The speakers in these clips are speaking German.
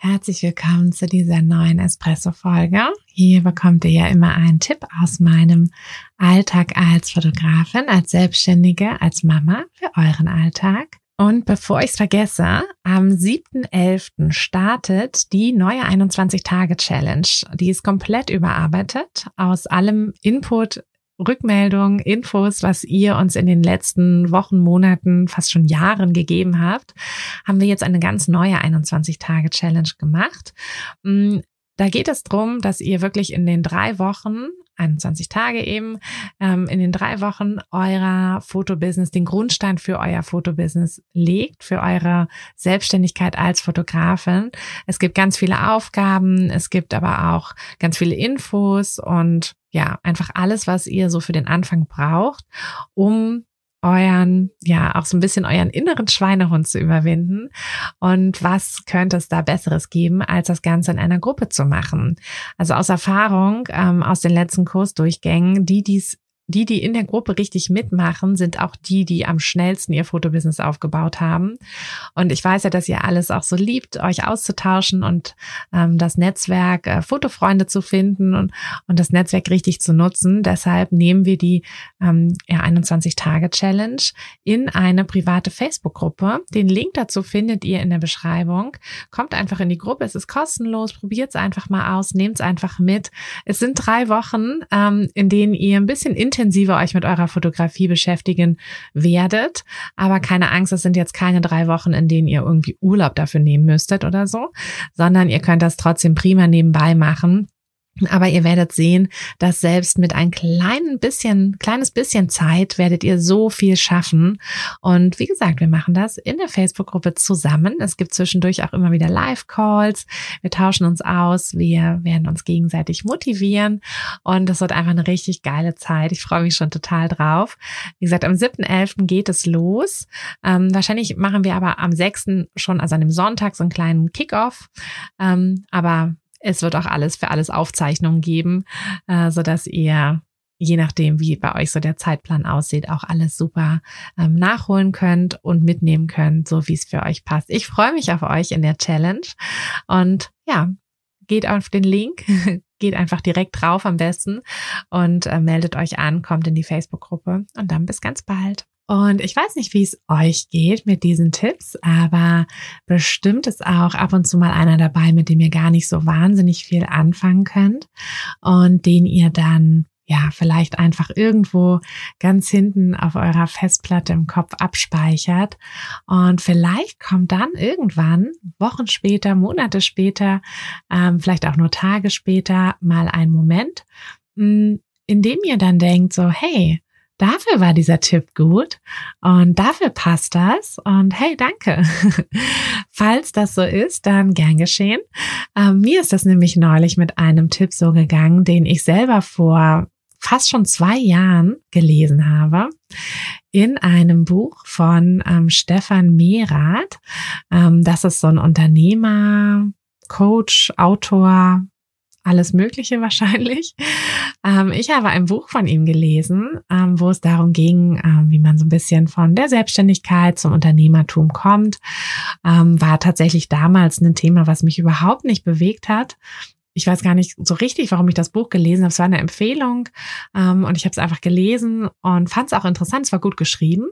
Herzlich willkommen zu dieser neuen Espresso-Folge. Hier bekommt ihr ja immer einen Tipp aus meinem Alltag als Fotografin, als Selbstständige, als Mama für euren Alltag. Und bevor ich es vergesse, am 7.11. startet die neue 21-Tage-Challenge. Die ist komplett überarbeitet aus allem Input Rückmeldungen, Infos, was ihr uns in den letzten Wochen, Monaten, fast schon Jahren gegeben habt, haben wir jetzt eine ganz neue 21-Tage-Challenge gemacht. Mm, da geht es darum, dass ihr wirklich in den drei Wochen 21 Tage eben, ähm, in den drei Wochen eurer Fotobusiness, den Grundstein für euer Fotobusiness legt, für eure Selbstständigkeit als Fotografin. Es gibt ganz viele Aufgaben, es gibt aber auch ganz viele Infos und ja, einfach alles, was ihr so für den Anfang braucht, um euren, ja, auch so ein bisschen euren inneren Schweinehund zu überwinden. Und was könnte es da Besseres geben, als das Ganze in einer Gruppe zu machen? Also aus Erfahrung, ähm, aus den letzten Kursdurchgängen, die dies die, die in der Gruppe richtig mitmachen, sind auch die, die am schnellsten ihr Fotobusiness aufgebaut haben. Und ich weiß ja, dass ihr alles auch so liebt, euch auszutauschen und ähm, das Netzwerk, äh, Fotofreunde zu finden und, und das Netzwerk richtig zu nutzen. Deshalb nehmen wir die ähm, ja, 21-Tage-Challenge in eine private Facebook-Gruppe. Den Link dazu findet ihr in der Beschreibung. Kommt einfach in die Gruppe, es ist kostenlos, probiert es einfach mal aus, nehmt es einfach mit. Es sind drei Wochen, ähm, in denen ihr ein bisschen intensiver intensiver euch mit eurer Fotografie beschäftigen werdet. Aber keine Angst, es sind jetzt keine drei Wochen, in denen ihr irgendwie Urlaub dafür nehmen müsstet oder so, sondern ihr könnt das trotzdem prima nebenbei machen aber ihr werdet sehen, dass selbst mit ein kleinen bisschen, kleines bisschen Zeit werdet ihr so viel schaffen. Und wie gesagt, wir machen das in der Facebook-Gruppe zusammen. Es gibt zwischendurch auch immer wieder Live-Calls. Wir tauschen uns aus. Wir werden uns gegenseitig motivieren. Und es wird einfach eine richtig geile Zeit. Ich freue mich schon total drauf. Wie gesagt, am 7.11. geht es los. Ähm, wahrscheinlich machen wir aber am 6. schon, also an dem Sonntag, so einen kleinen Kickoff. Ähm, aber es wird auch alles für alles Aufzeichnungen geben, äh, so dass ihr je nachdem, wie bei euch so der Zeitplan aussieht, auch alles super ähm, nachholen könnt und mitnehmen könnt, so wie es für euch passt. Ich freue mich auf euch in der Challenge und ja, geht auf den Link, geht einfach direkt drauf am besten und äh, meldet euch an, kommt in die Facebook-Gruppe und dann bis ganz bald. Und ich weiß nicht, wie es euch geht mit diesen Tipps, aber bestimmt ist auch ab und zu mal einer dabei, mit dem ihr gar nicht so wahnsinnig viel anfangen könnt und den ihr dann ja, vielleicht einfach irgendwo ganz hinten auf eurer Festplatte im Kopf abspeichert. Und vielleicht kommt dann irgendwann, Wochen später, Monate später, ähm, vielleicht auch nur Tage später, mal ein Moment, mm, in dem ihr dann denkt, so, hey, dafür war dieser Tipp gut und dafür passt das und hey, danke. Falls das so ist, dann gern geschehen. Ähm, mir ist das nämlich neulich mit einem Tipp so gegangen, den ich selber vor fast schon zwei Jahren gelesen habe in einem Buch von ähm, Stefan Mehrath. Ähm, das ist so ein Unternehmer, Coach, Autor, alles Mögliche wahrscheinlich. Ähm, ich habe ein Buch von ihm gelesen, ähm, wo es darum ging, ähm, wie man so ein bisschen von der Selbstständigkeit zum Unternehmertum kommt. Ähm, war tatsächlich damals ein Thema, was mich überhaupt nicht bewegt hat. Ich weiß gar nicht so richtig, warum ich das Buch gelesen habe. Es war eine Empfehlung ähm, und ich habe es einfach gelesen und fand es auch interessant. Es war gut geschrieben,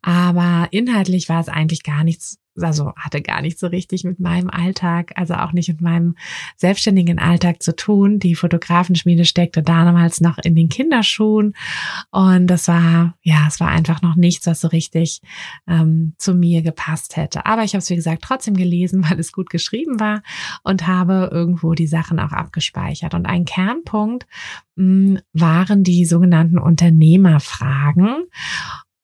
aber inhaltlich war es eigentlich gar nichts also hatte gar nicht so richtig mit meinem Alltag, also auch nicht mit meinem selbstständigen Alltag zu tun. Die Fotografenschmiede steckte damals noch in den Kinderschuhen und das war, ja, es war einfach noch nichts, was so richtig ähm, zu mir gepasst hätte. Aber ich habe es, wie gesagt, trotzdem gelesen, weil es gut geschrieben war und habe irgendwo die Sachen auch abgespeichert. Und ein Kernpunkt mh, waren die sogenannten Unternehmerfragen.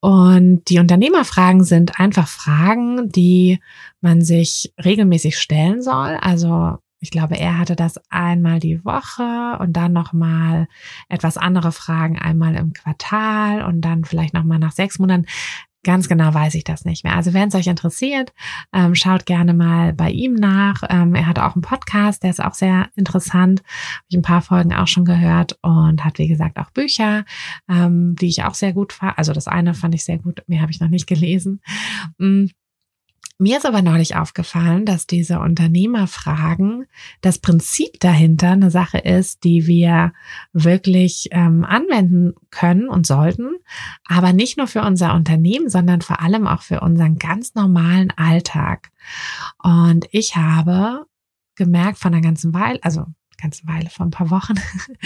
Und die Unternehmerfragen sind einfach Fragen, die man sich regelmäßig stellen soll. Also ich glaube, er hatte das einmal die Woche und dann nochmal etwas andere Fragen einmal im Quartal und dann vielleicht nochmal nach sechs Monaten. Ganz genau weiß ich das nicht mehr. Also wenn es euch interessiert, ähm, schaut gerne mal bei ihm nach. Ähm, er hat auch einen Podcast, der ist auch sehr interessant. Habe ich ein paar Folgen auch schon gehört und hat, wie gesagt, auch Bücher, ähm, die ich auch sehr gut fand. Also das eine fand ich sehr gut, mehr habe ich noch nicht gelesen. Mir ist aber neulich aufgefallen, dass diese Unternehmerfragen das Prinzip dahinter eine Sache ist, die wir wirklich ähm, anwenden können und sollten, aber nicht nur für unser Unternehmen, sondern vor allem auch für unseren ganz normalen Alltag. Und ich habe gemerkt von einer ganzen Weile, also ganze Weile, vor ein paar Wochen,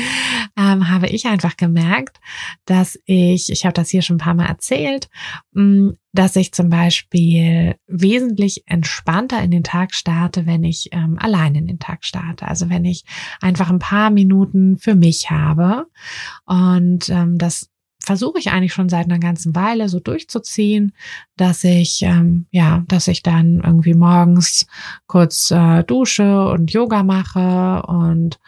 ähm, habe ich einfach gemerkt, dass ich, ich habe das hier schon ein paar Mal erzählt, mm, dass ich zum Beispiel wesentlich entspannter in den Tag starte, wenn ich ähm, allein in den Tag starte. Also wenn ich einfach ein paar Minuten für mich habe. Und ähm, das versuche ich eigentlich schon seit einer ganzen Weile so durchzuziehen, dass ich ähm, ja, dass ich dann irgendwie morgens kurz äh, dusche und Yoga mache und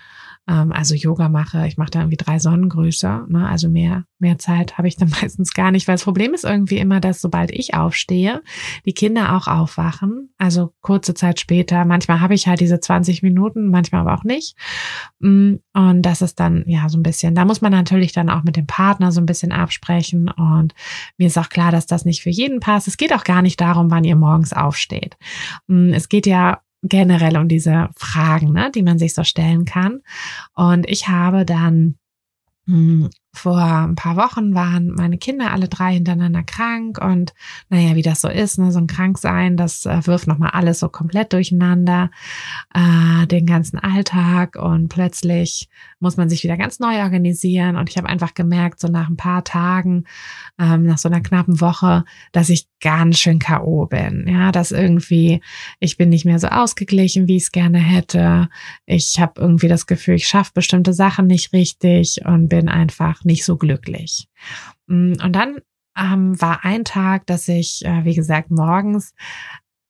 ähm, also Yoga mache. Ich mache da irgendwie drei Sonnengrüße, ne? also mehr, mehr Zeit habe ich dann meistens gar nicht, weil das Problem ist irgendwie immer, dass sobald ich aufstehe, die Kinder auch aufwachen, also kurze Zeit später. Manchmal habe ich halt diese 20 Minuten, manchmal aber auch nicht. Mm, und das ist dann ja so ein bisschen, da muss man natürlich dann auch mit dem Partner so ein bisschen absprechen. Und mir ist auch klar, dass das nicht für jeden passt. Es geht auch gar nicht darum, wann ihr morgens aufsteht. Mm, es geht ja generell um diese Fragen, ne, die man sich so stellen kann. Und ich habe dann hm, vor ein paar Wochen waren meine Kinder alle drei hintereinander krank und naja, wie das so ist, ne, so ein Kranksein, das äh, wirft nochmal alles so komplett durcheinander, äh, den ganzen Alltag und plötzlich muss man sich wieder ganz neu organisieren und ich habe einfach gemerkt, so nach ein paar Tagen, ähm, nach so einer knappen Woche, dass ich ganz schön K.O. bin, ja, dass irgendwie ich bin nicht mehr so ausgeglichen, wie ich es gerne hätte, ich habe irgendwie das Gefühl, ich schaffe bestimmte Sachen nicht richtig und bin einfach nicht so glücklich. Mm, und dann ähm, war ein Tag, dass ich, äh, wie gesagt, morgens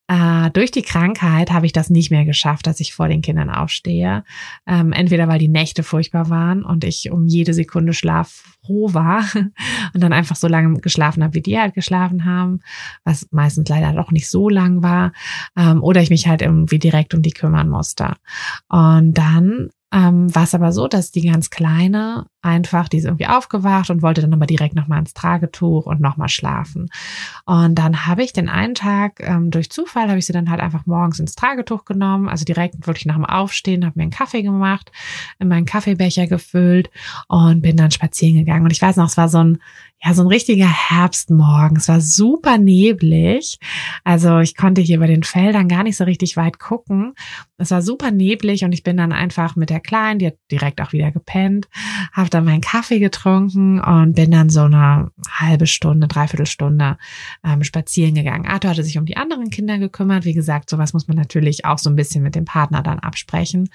äh, durch die Krankheit habe ich das nicht mehr geschafft, dass ich vor den Kindern aufstehe. Ähm, entweder weil die Nächte furchtbar waren und ich um jede Sekunde Schlaf froh war und dann einfach so lange geschlafen habe, wie die halt geschlafen haben, was meistens leider doch nicht so lang war. Ähm, oder ich mich halt irgendwie direkt um die kümmern musste. Und dann ähm, war es aber so, dass die ganz Kleine einfach, die ist irgendwie aufgewacht und wollte dann aber direkt nochmal ins Tragetuch und nochmal schlafen. Und dann habe ich den einen Tag, ähm, durch Zufall, habe ich sie dann halt einfach morgens ins Tragetuch genommen, also direkt wirklich nach dem Aufstehen, habe mir einen Kaffee gemacht, in meinen Kaffeebecher gefüllt und bin dann spazieren gegangen. Und ich weiß noch, es war so ein, ja, so ein richtiger Herbstmorgen. Es war super neblig. Also ich konnte hier bei den Feldern gar nicht so richtig weit gucken. Es war super neblig und ich bin dann einfach mit der Kleinen, die hat direkt auch wieder gepennt, habe dann meinen Kaffee getrunken und bin dann so eine halbe Stunde, dreiviertel Stunde ähm, spazieren gegangen. Arthur hatte sich um die anderen Kinder gekümmert. Wie gesagt, sowas muss man natürlich auch so ein bisschen mit dem Partner dann absprechen,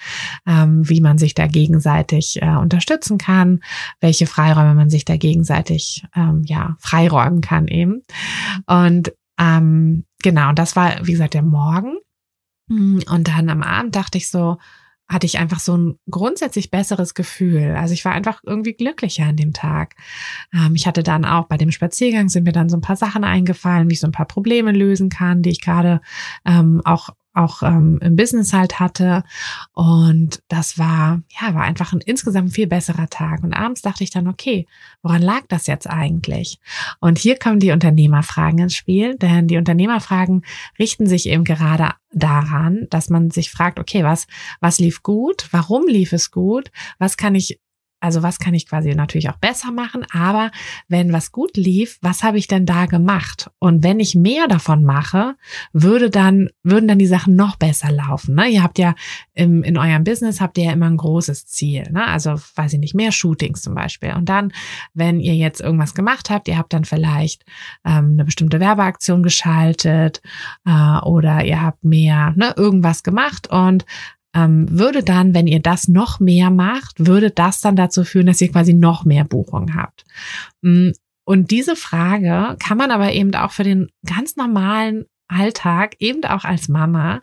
ähm, wie man sich da gegenseitig äh, unterstützen kann, welche Freiräume man sich da gegenseitig ähm, ja freiräumen kann eben. Und ähm, genau, das war wie gesagt der Morgen. Und dann am Abend dachte ich so, hatte ich einfach so ein grundsätzlich besseres Gefühl. Also ich war einfach irgendwie glücklicher an dem Tag. Ähm, ich hatte dann auch bei dem Spaziergang sind mir dann so ein paar Sachen eingefallen, wie ich so ein paar Probleme lösen kann, die ich gerade ähm, auch auch ähm, im Business halt hatte. Und das war, ja, war einfach ein insgesamt viel besserer Tag. Und abends dachte ich dann, okay, woran lag das jetzt eigentlich? Und hier kommen die Unternehmerfragen ins Spiel, denn die Unternehmerfragen richten sich eben gerade daran, dass man sich fragt, okay, was, was lief gut? Warum lief es gut? Was kann ich also was kann ich quasi natürlich auch besser machen, aber wenn was gut lief, was habe ich denn da gemacht? Und wenn ich mehr davon mache, würde dann, würden dann die Sachen noch besser laufen. Ne? Ihr habt ja im, in eurem Business habt ihr ja immer ein großes Ziel. Ne? Also, weiß ich nicht, mehr Shootings zum Beispiel. Und dann, wenn ihr jetzt irgendwas gemacht habt, ihr habt dann vielleicht ähm, eine bestimmte Werbeaktion geschaltet äh, oder ihr habt mehr ne, irgendwas gemacht und würde dann, wenn ihr das noch mehr macht, würde das dann dazu führen, dass ihr quasi noch mehr Buchungen habt. Mm, und diese Frage kann man aber eben auch für den ganz normalen Alltag, eben auch als Mama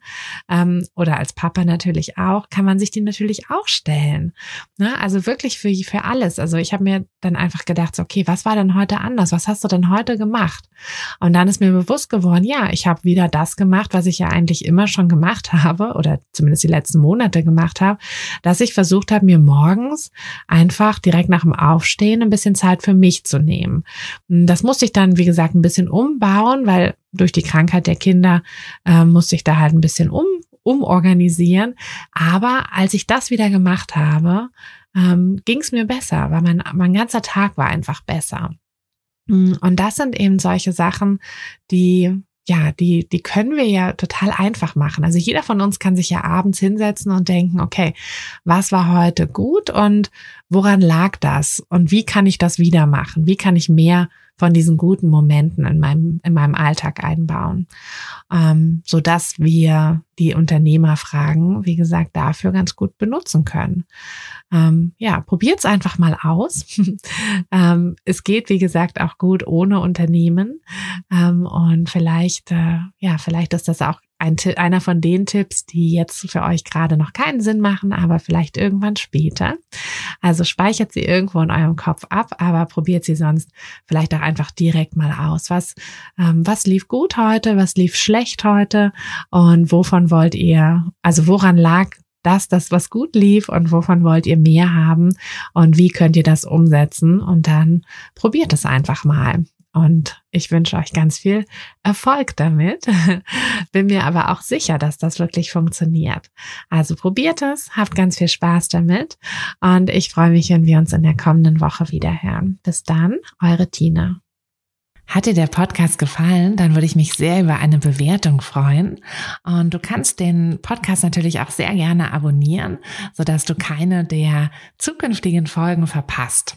ähm, oder als Papa natürlich auch, kann man sich die natürlich auch stellen. Ne? Also wirklich für, für alles. Also ich habe mir dann einfach gedacht, so, okay, was war denn heute anders? Was hast du denn heute gemacht? Und dann ist mir bewusst geworden, ja, ich habe wieder das gemacht, was ich ja eigentlich immer schon gemacht habe oder zumindest die letzten Monate gemacht habe, dass ich versucht habe, mir morgens einfach direkt nach dem Aufstehen ein bisschen Zeit für mich zu nehmen. Das musste ich dann, wie gesagt, ein bisschen umbauen, weil durch die Krankheit der Kinder äh, musste ich da halt ein bisschen um, umorganisieren. Aber als ich das wieder gemacht habe, ähm, ging es mir besser, weil mein, mein ganzer Tag war einfach besser. Mm, und das sind eben solche Sachen, die ja, die, die können wir ja total einfach machen. Also jeder von uns kann sich ja abends hinsetzen und denken, okay, was war heute gut und woran lag das? Und wie kann ich das wieder machen? Wie kann ich mehr von diesen guten Momenten in meinem, in meinem Alltag einbauen, ähm, so dass wir die Unternehmerfragen, wie gesagt, dafür ganz gut benutzen können. Ähm, ja, probiert's einfach mal aus. ähm, es geht, wie gesagt, auch gut ohne Unternehmen. Ähm, und vielleicht, äh, ja, vielleicht ist das auch ein, einer von den Tipps, die jetzt für euch gerade noch keinen Sinn machen, aber vielleicht irgendwann später. Also speichert sie irgendwo in eurem Kopf ab, aber probiert sie sonst vielleicht auch einfach direkt mal aus. Was, ähm, was lief gut heute, was lief schlecht heute und wovon wollt ihr, also woran lag das, das, was gut lief und wovon wollt ihr mehr haben und wie könnt ihr das umsetzen und dann probiert es einfach mal. Und ich wünsche euch ganz viel Erfolg damit. Bin mir aber auch sicher, dass das wirklich funktioniert. Also probiert es, habt ganz viel Spaß damit. Und ich freue mich, wenn wir uns in der kommenden Woche wieder hören. Bis dann, eure Tina. Hat dir der Podcast gefallen, dann würde ich mich sehr über eine Bewertung freuen. Und du kannst den Podcast natürlich auch sehr gerne abonnieren, sodass du keine der zukünftigen Folgen verpasst.